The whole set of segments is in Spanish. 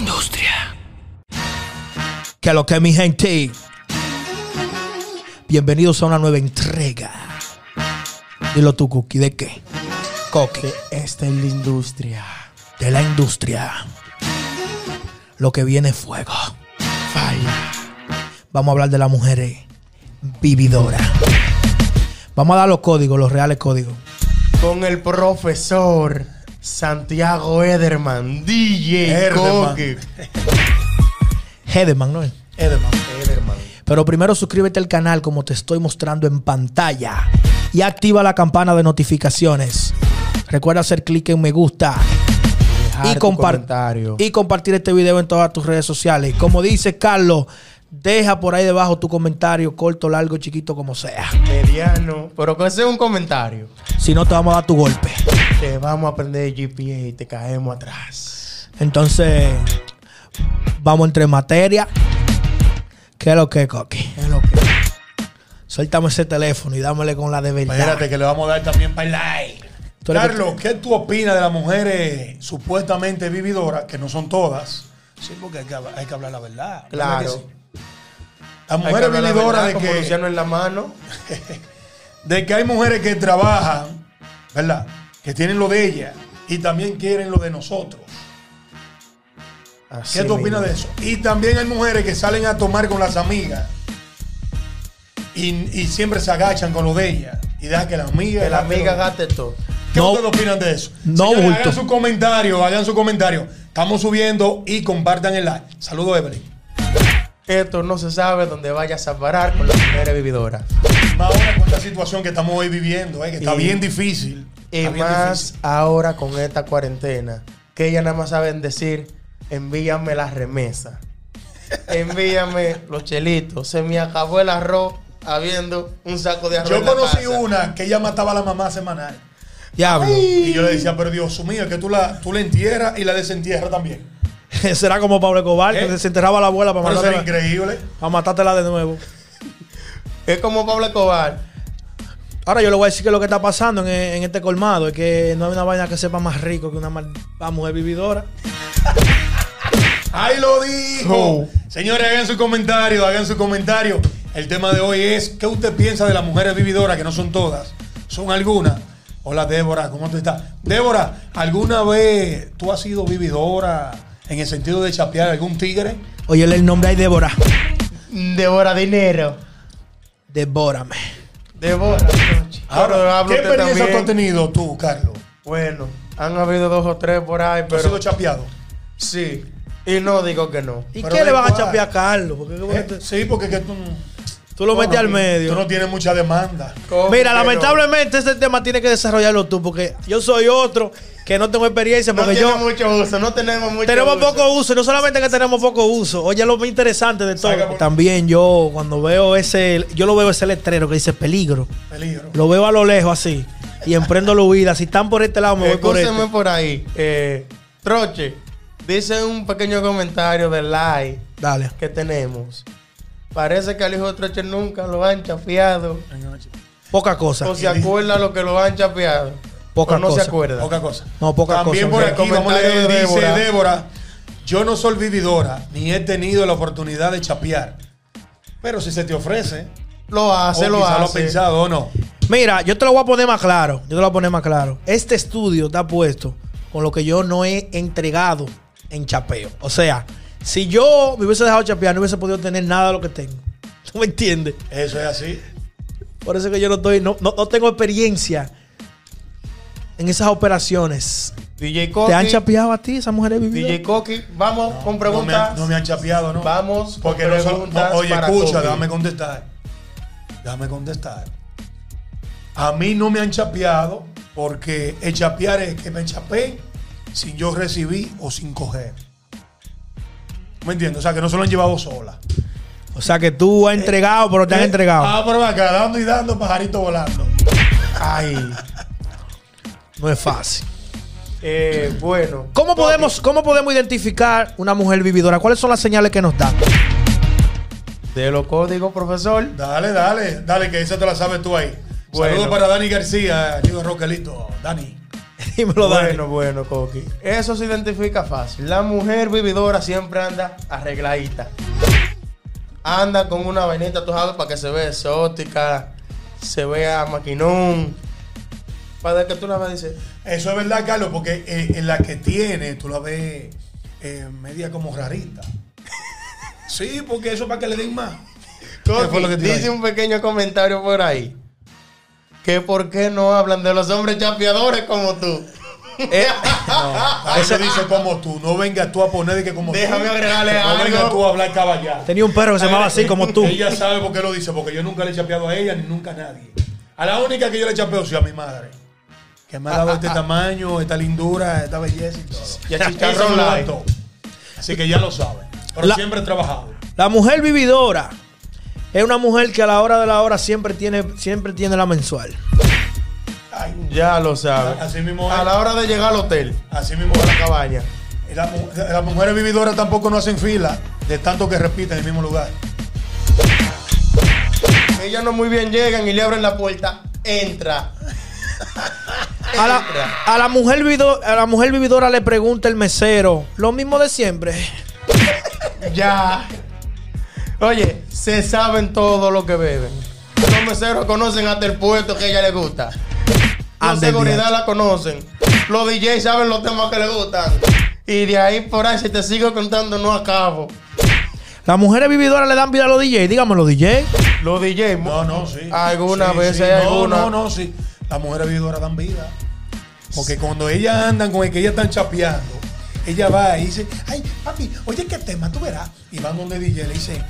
industria. Que lo que mi gente. Bienvenidos a una nueva entrega. Dilo tú, Cookie, ¿de qué? Coqui. Esta es la industria. De la industria. Lo que viene es fuego. Falla. Vamos a hablar de las mujeres vividoras. Vamos a dar los códigos, los reales códigos. Con el profesor Santiago Ederman, DJ Ederman. Coque. Hedeman, ¿no es? Edelman. Ederman. Pero primero suscríbete al canal como te estoy mostrando en pantalla y activa la campana de notificaciones. Recuerda hacer clic en me gusta y, y compartir este video en todas tus redes sociales. Como dice Carlos, deja por ahí debajo tu comentario, corto, largo, chiquito, como sea. mediano. Pero que sea un comentario. Si no, te vamos a dar tu golpe. Te vamos a aprender GPA y te caemos atrás. Entonces, vamos entre materia. ¿Qué es lo que, Coqui? Es lo que. Suéltame ese teléfono y dámele con la de verdad. Espérate que le vamos a dar también para el like. Carlos, ¿qué tú opinas de las mujeres supuestamente vividoras, que no son todas? Sí, porque hay que, hablar- hay que hablar la verdad. ¿verdad que Claro. sí? Las mujeres la vividoras de que, Luciano en la mano. de que hay mujeres que trabajan, ¿verdad? Que tienen lo de ella y también quieren lo de nosotros. Así ¿Qué tú opinas de eso? Y también hay mujeres que salen a tomar con las amigas y, y siempre se agachan con lo de ella y dejan que la amiga. Que la amiga gaste todo. ¿Qué No. ustedes opinan de eso? No, Señores, bulto. hagan su comentario, hagan su comentario. Estamos subiendo y compartan el like. Saludos, Evelyn. Esto no se sabe dónde vayas a parar con las mujeres vividoras. Más ahora con esta situación que estamos hoy viviendo, eh, que está Y- bien difícil. Y más difícil. ahora con esta cuarentena, que ellas nada más saben decir, envíame la remesa. envíame los chelitos. Se me acabó el arroz habiendo un saco de arroz. Yo en la conocí casa. una que ella mataba a la mamá semanal. Diablo. Y yo le decía, pero Dios mío, es que tú la, tú la entierras y la desentierras también. Será como Pablo Escobar, que ¿Eh? desenterraba a la abuela para Pero eso era matártela, increíble. para matártela de nuevo. Es como Pablo Escobar. Ahora yo le voy a decir que lo que está pasando en, en este colmado es que no hay una vaina que sepa más rico que una mujer vividora. Ahí lo dijo. Oh. Señores, hagan su comentario, hagan su comentario. El tema de hoy es, ¿qué usted piensa de las mujeres vividoras? Que no son todas, son algunas. Hola, Débora, ¿cómo tú estás? Débora, ¿alguna vez tú has sido vividora en el sentido de chapear a algún tigre? Oye, el nombre ahí, Débora. Devora dinero. Devórame. Devora. Ahora, Ahora habla ¿qué experiencia tú has tenido tú, Carlos? Bueno, han habido dos o tres por ahí, ¿Tú has sido pero chapeado? sí. Y no digo que no. ¿Y Pero qué le ¿de van a chapear a Carlos? Porque Eh, te- sí, porque que tú, tú lo metes al tú medio. no tienes mucha demanda. ¿Cómo Mira, no? lamentablemente este tema tiene que desarrollarlo tú, porque yo soy otro que no tengo experiencia, No porque tiene yo mucho uso, no tenemos mucho tenemos uso. poco uso. Y no solamente que tenemos poco uso, oye, lo más interesante de todo. Por- También yo, cuando veo ese, yo lo veo ese letrero que dice peligro. Peligro. Lo veo a lo lejos así. Y emprendo la huida. Si están por este lado, me voy por Escúcheme este. por ahí. Eh, Troche, dice un pequeño comentario del like Dale. que tenemos. Parece que al hijo de Troche nunca lo han chapeado. Poca cosa. O se acuerda lo que lo han chapeado. Poca o no cosa. se acuerda. Poca cosa. No, poca También cosa. por El aquí vamos a dice Débora. Débora, yo no soy vividora, ni he tenido la oportunidad de chapear. Pero si se te ofrece, Lo hace, o lo quizá lo hace. pensado o no. Mira, yo te lo voy a poner más claro. Yo te lo voy a poner más claro. Este estudio está puesto con lo que yo no he entregado en chapeo. O sea, si yo me hubiese dejado chapear, no hubiese podido tener nada de lo que tengo. ¿Tú me entiendes? Eso es así. Por eso es que yo no estoy, no, no, no tengo experiencia en esas operaciones. DJ Coqui. ¿Te han chapeado a ti esas mujeres DJ vividas? Coqui, vamos con No me, preguntas. no me han chapeado, ¿no? Vamos con Porque no son- preguntas oye, para escucha, Coqui. déjame contestar. Déjame contestar. A mí no me han chapeado porque el chapear es que me chapeen sin yo recibir o sin coger. ¿Me entiendes? O sea, que no se lo han llevado sola. O sea que tú has entregado, pero te han Eh, entregado. Ah, pero acá, dando y dando, pajarito volando. Ay. No es fácil. Eh, bueno. ¿Cómo podemos, ¿Cómo podemos identificar una mujer vividora? ¿Cuáles son las señales que nos dan? De los códigos, profesor. Dale, dale, dale, que esa te la sabes tú ahí. Bueno. Saludos para Dani García, digo Roquelito. Dani. Dímelo, Dani. Bueno, bueno, Coqui. Eso se identifica fácil. La mujer vividora siempre anda arregladita. Anda con una vainita, tú sabes, para que se vea exótica, se vea maquinón. Para que tú la veas dices, Eso es verdad, Carlos, porque eh, en la que tiene, tú la ves eh, media como rarita. Sí, porque eso es para que le den más. ¿Qué Coqui, dice un pequeño comentario por ahí. Que por qué no hablan de los hombres chapeadores como tú. Eh, Ahí se dice como tú, no vengas tú a poner de que como Déjame tú. agregarle no algo. vengas tú a hablar caballado. tenía un perro que se llamaba así como tú. Ella sabe por qué lo dice, porque yo nunca le he chapeado a ella ni nunca a nadie. A la única que yo le chapeo sí a mi madre. Que me ha dado este tamaño, esta lindura, esta belleza y todo. Y a Chicharrón. Así que ya lo sabe. Pero La- siempre he trabajado. La mujer vividora es una mujer que a la hora de la hora siempre tiene, siempre tiene la mensual. Ay, Ya lo sabes. Así mismo A la hora de llegar al hotel, Así mismo a la cabaña. La Las mujeres vividoras tampoco no hacen fila de tanto que repiten en el mismo lugar. Ellas no muy bien llegan y le abren la puerta. Entra. A la, a la mujer vivido- a la mujer vividora le pregunta el mesero, lo mismo de siempre. Ya. Oye, se saben todo lo que beben. Los meseros conocen hasta el puesto que a ella le gusta. La seguridad la conocen. Los DJs saben los temas que le gustan. Y de ahí por ahí, si te sigo contando, no acabo. Las mujeres vividoras le dan vida a los DJ, dígame los DJ. Los DJs, No, no, sí. Algunas Sí, veces sí. hay no. No, no, sí. Las mujeres vividoras dan vida. Porque cuando ellas andan con el que ellas están chapeando, ella va y dice, ay, papi, oye, ¿qué tema? Tú verás. Y van donde DJ, le dice,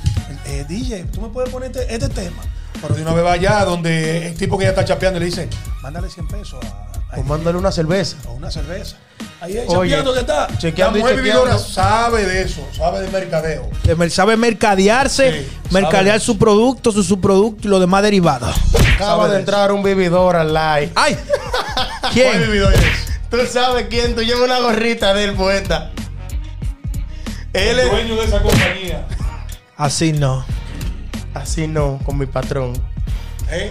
eh, DJ, tú me puedes poner este, este tema. Pero de una vez va allá donde el tipo que ella está chapeando y le dice, mándale 100 pesos a, a O mándale una cerveza. o una cerveza. Ahí es Oye, chapeando que está. chequeando y la mujer chequeando. vividora sabe de eso, sabe de mercadeo. Sabe mercadearse, Sí, mercadear sabe. su producto, su subproducto y lo demás derivados. Acaba de de entrar un vividor al live. ¡Ay! ¿Cuál ¿Quién? vividor es? Tú sabes quién, tú llevas una gorrita del poeta. Él El es. dueño de esa compañía. Así no. Así no, con mi patrón. ¿Eh?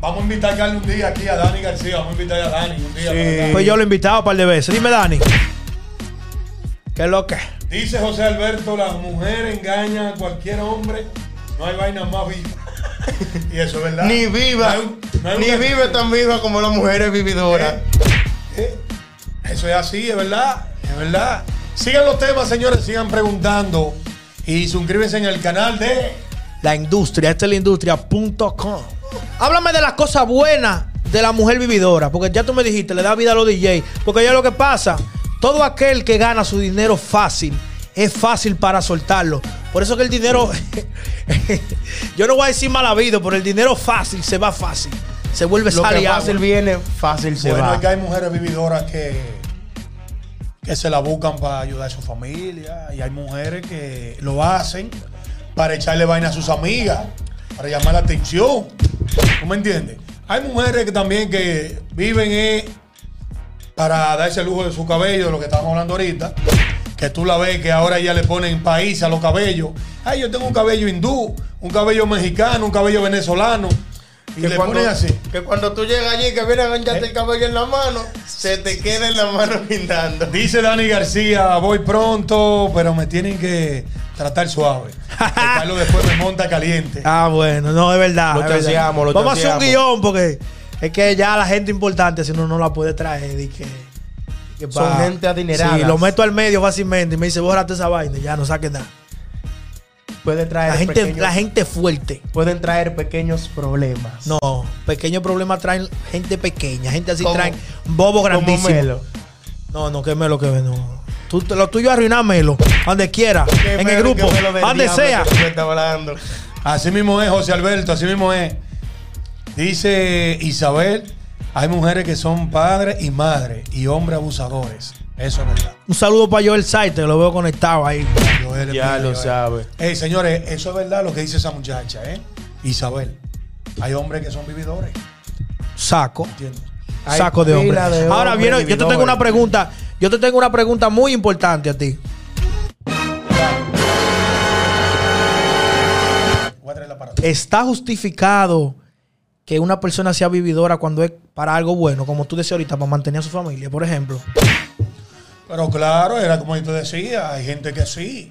Vamos a invitar a Carlos un día aquí a Dani García. Vamos a invitar a Dani un día. Sí. Pues yo lo he invitado un par de veces. Dime, Dani. ¿Qué es lo que? Dice José Alberto: la mujer engaña a cualquier hombre. No hay vaina más viva. y eso es verdad. Ni viva. No hay un- no hay ni una- vive tan viva como las mujeres vividoras. Eh, Eso es así, es verdad. Es verdad. Sigan los temas, señores. Sigan preguntando. Y suscríbanse en el canal de. La industria, esta es la industria.com. Háblame de las cosas buenas de la mujer vividora, porque ya tú me dijiste, le da vida a los DJ. Porque ya lo que pasa, todo aquel que gana su dinero fácil, es fácil para soltarlo. Por eso que el dinero, yo no voy a decir mal habido, pero el dinero fácil se va fácil. Se vuelve Lo sal que y agua. fácil viene, fácil se bueno, va. es que hay mujeres vividoras que, que se la buscan para ayudar a su familia. Y hay mujeres que lo hacen para echarle vaina a sus amigas, para llamar la atención. ¿Tú me entiendes? Hay mujeres que también que viven eh, para darse el lujo de su cabello, de lo que estábamos hablando ahorita. Que tú la ves que ahora ya le ponen país a los cabellos. Ay, yo tengo un cabello hindú, un cabello mexicano, un cabello venezolano. Y que le cuando, así. que cuando tú llegas allí, que vienen a gancharte ¿Eh? el cabello en la mano, se te queda en la mano pintando. Dice Dani García, voy pronto, pero me tienen que tratar suave. Que Carlos después me monta caliente. Ah, bueno, no, es verdad. Lo es verdad. lo Vamos a hacer un guion porque es que ya la gente importante, si no, no la puede traer. Y que, que Son pa- gente adinerada. Sí, lo meto al medio fácilmente y me dice, bórrate esa vaina y ya no saques nada. Puede traer La gente, pequeños, la gente fuerte. pueden traer pequeños problemas. No, pequeños problemas traen gente pequeña. Gente así Como- traen bobo Como grandísimo. Melo. No, no, que Melo que no. Tú, lo tuyo es arruinármelo. Donde quiera. En Melo, el grupo. Melo Donde sea. Así mismo es, José Alberto, así mismo es. Dice Isabel, hay mujeres que son padres y madres y hombres abusadores. Eso es verdad. Un saludo para Joel Saite, lo veo conectado ahí. Joel Ya lo Joel. sabe. Ey, señores, eso es verdad lo que dice esa muchacha, ¿eh? Isabel. Hay hombres que son vividores, Saco. ¿entiendes? Saco de hombre. pila de Ahora hombres viene, yo te tengo una pregunta. Yo te tengo una pregunta muy importante a ti. ¿Está justificado que una persona sea vividora cuando es para algo bueno, como tú decías ahorita, para mantener a su familia, por ejemplo. Pero claro, era como yo te decía, hay gente que sí.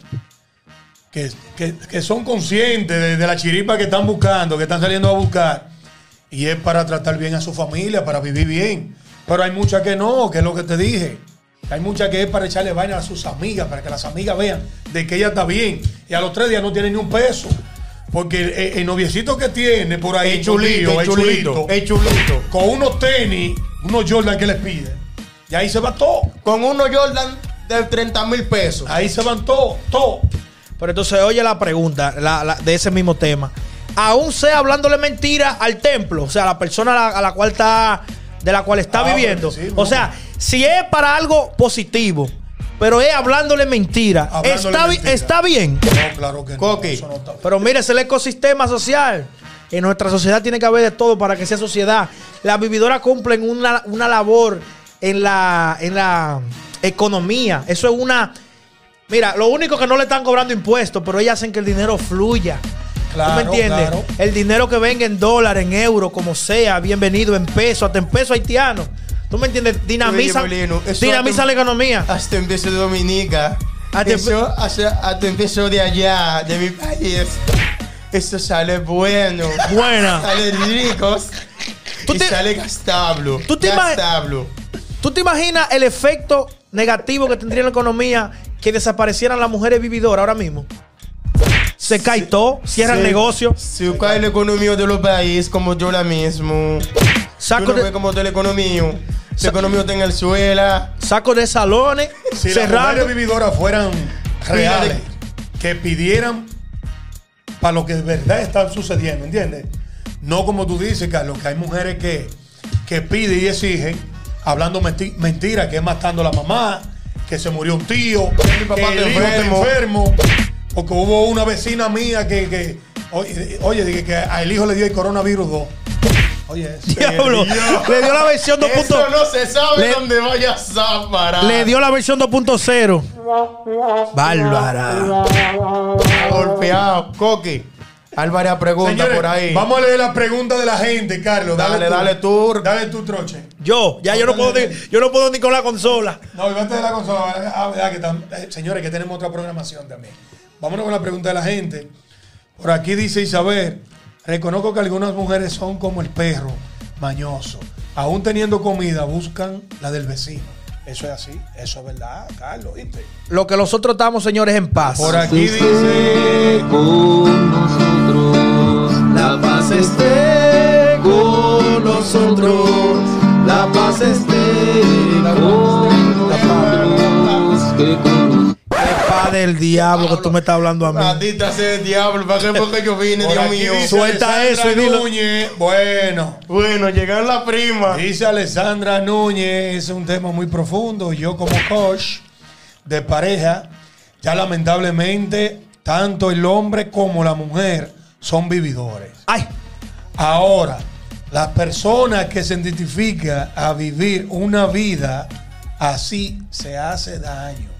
Que, que- que son conscientes de, de la chiripa que están buscando, que están saliendo a buscar. Y es para tratar bien a su familia, para vivir bien. Pero hay muchas que no, que es lo que te dije. Hay muchas que es para echarle vaina a sus amigas, para que las amigas vean de que ella está bien. Y a los tres días no tiene ni un peso. Porque el, el noviecito que tiene por ahí, El chulito, el chulito, el chulito. con unos tenis, unos Jordan que les piden. Y ahí se va todo. Con uno Jordan de 30 mil pesos. Ahí se van todo, todo. Pero entonces oye la pregunta la- la- de ese mismo tema. Aún sea hablándole mentira al templo, o sea, a la persona a la, a la cual está, de la cual está Ah, viviendo. bueno, sí, o sea, si es para algo positivo, pero es hablándole mentira, Hablándole está, mentira. está bien. No, claro que no. Coqui. Eso no está bien. Pero mire, es el ecosistema social. En nuestra sociedad tiene que haber de todo para que sea sociedad. Las vividoras cumplen una, una labor en la, en la economía. Eso es una. Mira, lo único que no le están cobrando impuestos, pero ellas hacen que el dinero fluya. ¿Tú Claro, me entiendes? claro. El dinero que venga en dólar, en euro, como sea, bienvenido, en peso, hasta en peso haitiano. ¿Tú me entiendes? Dinamizan hasta- la economía. Hasta empezó de Dominica. Hasta Eso hasta, hasta empezó de allá, de mi país. Eso sale bueno. Buena. Sale ricos. Tú y te- sale gastable. tú te gastable. ¿Tú te imaginas el efecto negativo que tendría en la economía que desaparecieran las mujeres vividoras ahora mismo? Se cae todo, cierran Sí. negocio, Si cae la economía de los países como yo la mismo. saco Tú no ves de, cómo está la economía. La economía está en el suelo. saco de salones, Si las mujeres vividoras fueran reales, que pidieran para lo que de verdad está sucediendo, ¿entiendes? No como tú dices, Carlos, que hay mujeres que, que piden y exigen, hablando menti- mentiras, que es matando a la mamá, que se murió un tío, mi papá que el hijo está enfermo. porque hubo una vecina mía que, que oye, oye, dije que al hijo le dio el coronavirus 2. Oye, eso. Diablo, le dio la versión 2.0. Eso no se sabe Le- dónde vayas a parar. Le dio la versión 2.0. Bárbara. golpeado. Coqui. Álvarez pregunta Señores, por ahí. Vamos a leer la pregunta de la gente, Carlos. Dale, Dale, tú. dale tú. Dale troche. Yo, ya yo no puedo ni, yo no puedo ni con la consola. No, y antes de la consola. Ah, verdad que tam- eh, señores, que tenemos otra programación también. Vámonos con la pregunta de la gente. Por aquí dice Isabel: Reconozco que algunas mujeres son como el perro, mañoso. Aún teniendo comida, buscan la del vecino. Eso es así. Eso es verdad, Carlos, ¿viste? Lo que nosotros estamos, señores, en paz. Por aquí dice. con nosotros. La paz esté con nosotros. La paz esté con nosotros. Del diablo que tú me estás hablando a mí. Maldita sea el diablo. ¿Para qué porque yo vine, Dios mío? Suelta eso y dilo. Núñez. Bueno. Bueno, llegaron la prima. Dice Alessandra Núñez, es un tema muy profundo. Yo como coach de pareja, ya lamentablemente tanto el hombre como la mujer son vividores. Ay, Ahora, las personas que se identifican a vivir una vida así se hace daño.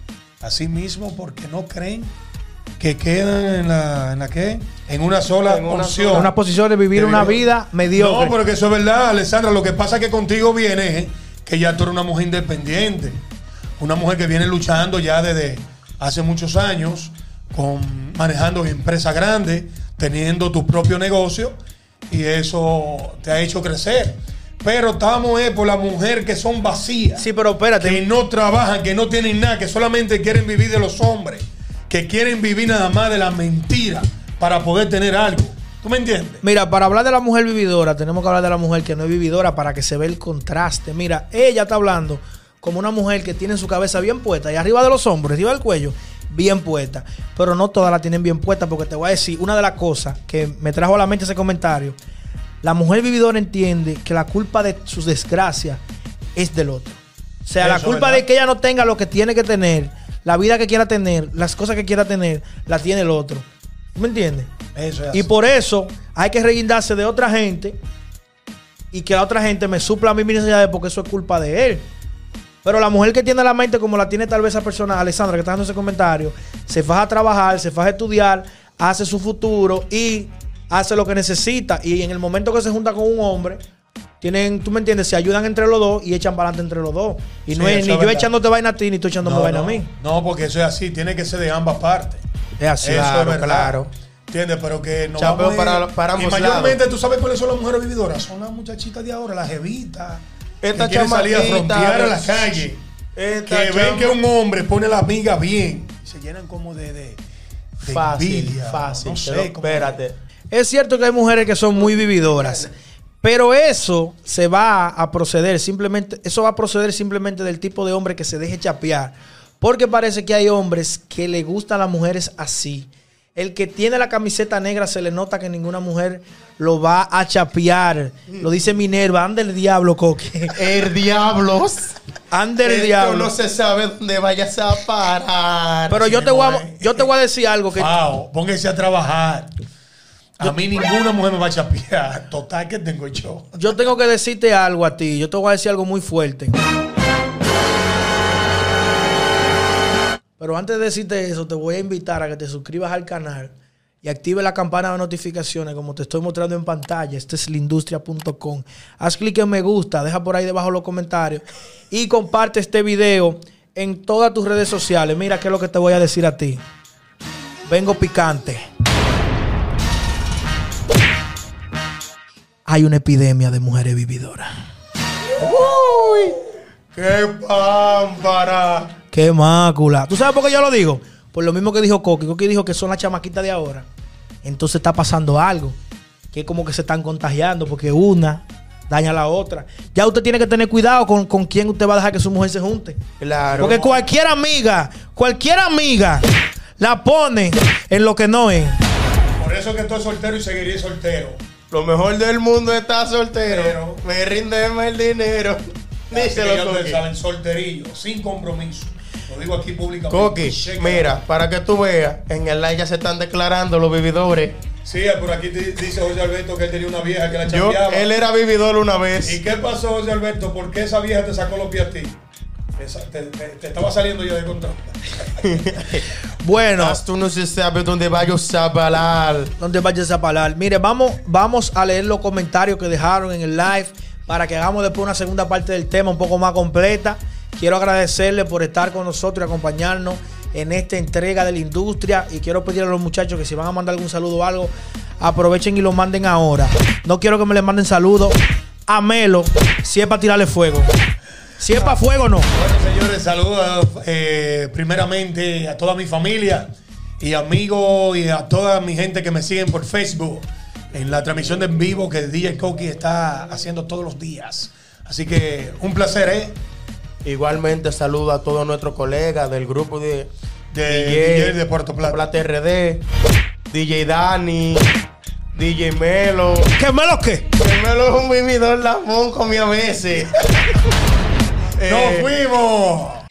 Así mismo porque no creen que quedan en la, en la qué? En una sola En una opción. una posición de vivir De una vida mediocre. No, pero que eso es verdad, Alessandra. Lo que pasa es que contigo viene eh, que ya tú eres una mujer independiente. Una mujer que viene luchando ya desde hace muchos años, con, manejando empresas grandes, teniendo tu propio negocio, y eso te ha hecho crecer. Pero estamos eh, por la mujer que son vacías Sí, pero espérate. que no trabajan, que no tienen nada, que solamente quieren vivir de los hombres, que quieren vivir nada más de la mentira para poder tener algo. ¿Tú me entiendes? Mira, para hablar de la mujer vividora, tenemos que hablar de la mujer que no es vividora para que se vea el contraste. Mira, ella está hablando como una mujer que tiene su cabeza bien puesta y arriba de los hombros, arriba del cuello, bien puesta. Pero no todas la tienen bien puesta porque te voy a decir, una de las cosas que me trajo a la mente ese comentario, la mujer vividora entiende que la culpa de sus desgracias es del otro. O sea, la culpa ¿verdad? de que ella no tenga lo que tiene que tener, la vida que quiera tener, las cosas que quiera tener, la tiene el otro. ¿Tú me entiendes? Eso es Y así. por eso hay que reguindarse de otra gente y que la otra gente me supla a mí mis necesidades porque eso es culpa de él. Pero la mujer que tiene la mente como la tiene tal vez esa persona, Alessandra, que está dando ese comentario, se faja a trabajar, se faja a estudiar, hace su futuro y hace lo que necesita. Y en el momento que se junta con un hombre, tienen, tú me entiendes, se ayudan entre los dos y echan para adelante entre los dos. Y Sí, no es ni es yo verdad. echándote vaina a ti, ni tú echándome vaina no, a mí. no, porque eso es así, tiene que ser de ambas partes. Es así. Eso Claro, es claro. ¿Entiendes? Pero que no Chapeo vamos a ir- para- para Y ambos mayormente, lados. ¿tú sabes cuáles son las mujeres vividoras? Son las muchachitas de ahora, las jevitas. Esta que quieren salir a frontear a la calle. esta Que ven que un hombre pone a la amiga bien. Y se llenan como de, de, de Fácil, envidia. fácil. No sé. espérate. Es cierto que hay mujeres que son muy vividoras, pero eso se va a proceder simplemente, eso va a proceder simplemente del tipo de hombre que se deje chapear, porque parece que hay hombres que le gustan a las mujeres así. El que tiene la camiseta negra se le nota que ninguna mujer lo va a chapear. Lo dice Minerva, anda el diablo, coque. El diablos. Anda el Esto diablo. no se sabe dónde vayas a parar. Pero yo te, voy a, yo te voy a decir algo que Wow, pónganse a trabajar. A mí ninguna mujer me va a chapear. Total que tengo yo. Yo tengo que decirte algo a ti. Yo te voy a decir algo muy fuerte. Pero antes de decirte eso, te voy a invitar a que te suscribas al canal y active la campana de notificaciones como te estoy mostrando en pantalla. Este es lindustria.com. Haz clic en me gusta, deja por ahí debajo los comentarios y comparte este video en todas tus redes sociales. Mira qué es lo que te voy a decir a ti. Vengo picante. Hay una epidemia de mujeres vividoras. ¡Qué pámpara! Qué mácula. ¿Tú sabes por qué yo lo digo? Por lo mismo que dijo Coqui. Coqui dijo que son las chamaquitas de ahora. Entonces está pasando algo. Que como que se están contagiando porque una daña a la otra. Ya usted tiene que tener cuidado con, con quién usted va a dejar que su mujer se junte. Claro. Porque cualquier amiga, cualquier amiga la pone en lo que no es. Por eso que estoy soltero y seguiré soltero. Lo mejor del mundo está soltero. Pero- Me rinde más el dinero. Díselo, Coqui. saben, solterillo, sin compromiso. Lo digo aquí públicamente. Coqui, mira, para que tú veas, en el live ya se están declarando los vividores. Sí, por aquí di- dice José Alberto que él tenía una vieja que la Yo, chambeaba. él era vividor una ¿Y vez. qué pasó, José Alberto? ¿Por qué esa vieja te sacó los pies a ti? Te, te- te estaba saliendo ya de control. Bueno, Hasta tú no se sabe dónde vayas a balar. donde vayas a parar. Mire, vamos, vamos a leer los comentarios que dejaron en el live para que hagamos después una segunda parte del tema un poco más completa. Quiero agradecerle por estar con nosotros y acompañarnos en esta entrega de la industria. Y quiero pedirle a los muchachos que si van a mandar algún saludo o algo, aprovechen y lo manden ahora. No quiero que me le manden saludos a Melo si es para tirarle fuego. Si es para fuego, no. Bueno, señores, saludos eh, primeramente a toda mi familia y amigos y a toda mi gente que me siguen por Facebook en la transmisión de en vivo que DJ Coqui está haciendo todos los días. Así que un placer, ¿eh? Igualmente saludo a todos nuestros colegas del grupo de, De DJ de Puerto Plata. Plata RD, DJ Dani, DJ Melo. ¿Qué Melo qué? Que Melo es un vividor lamón con mi a veces. ¡Nos Eh, fuimos!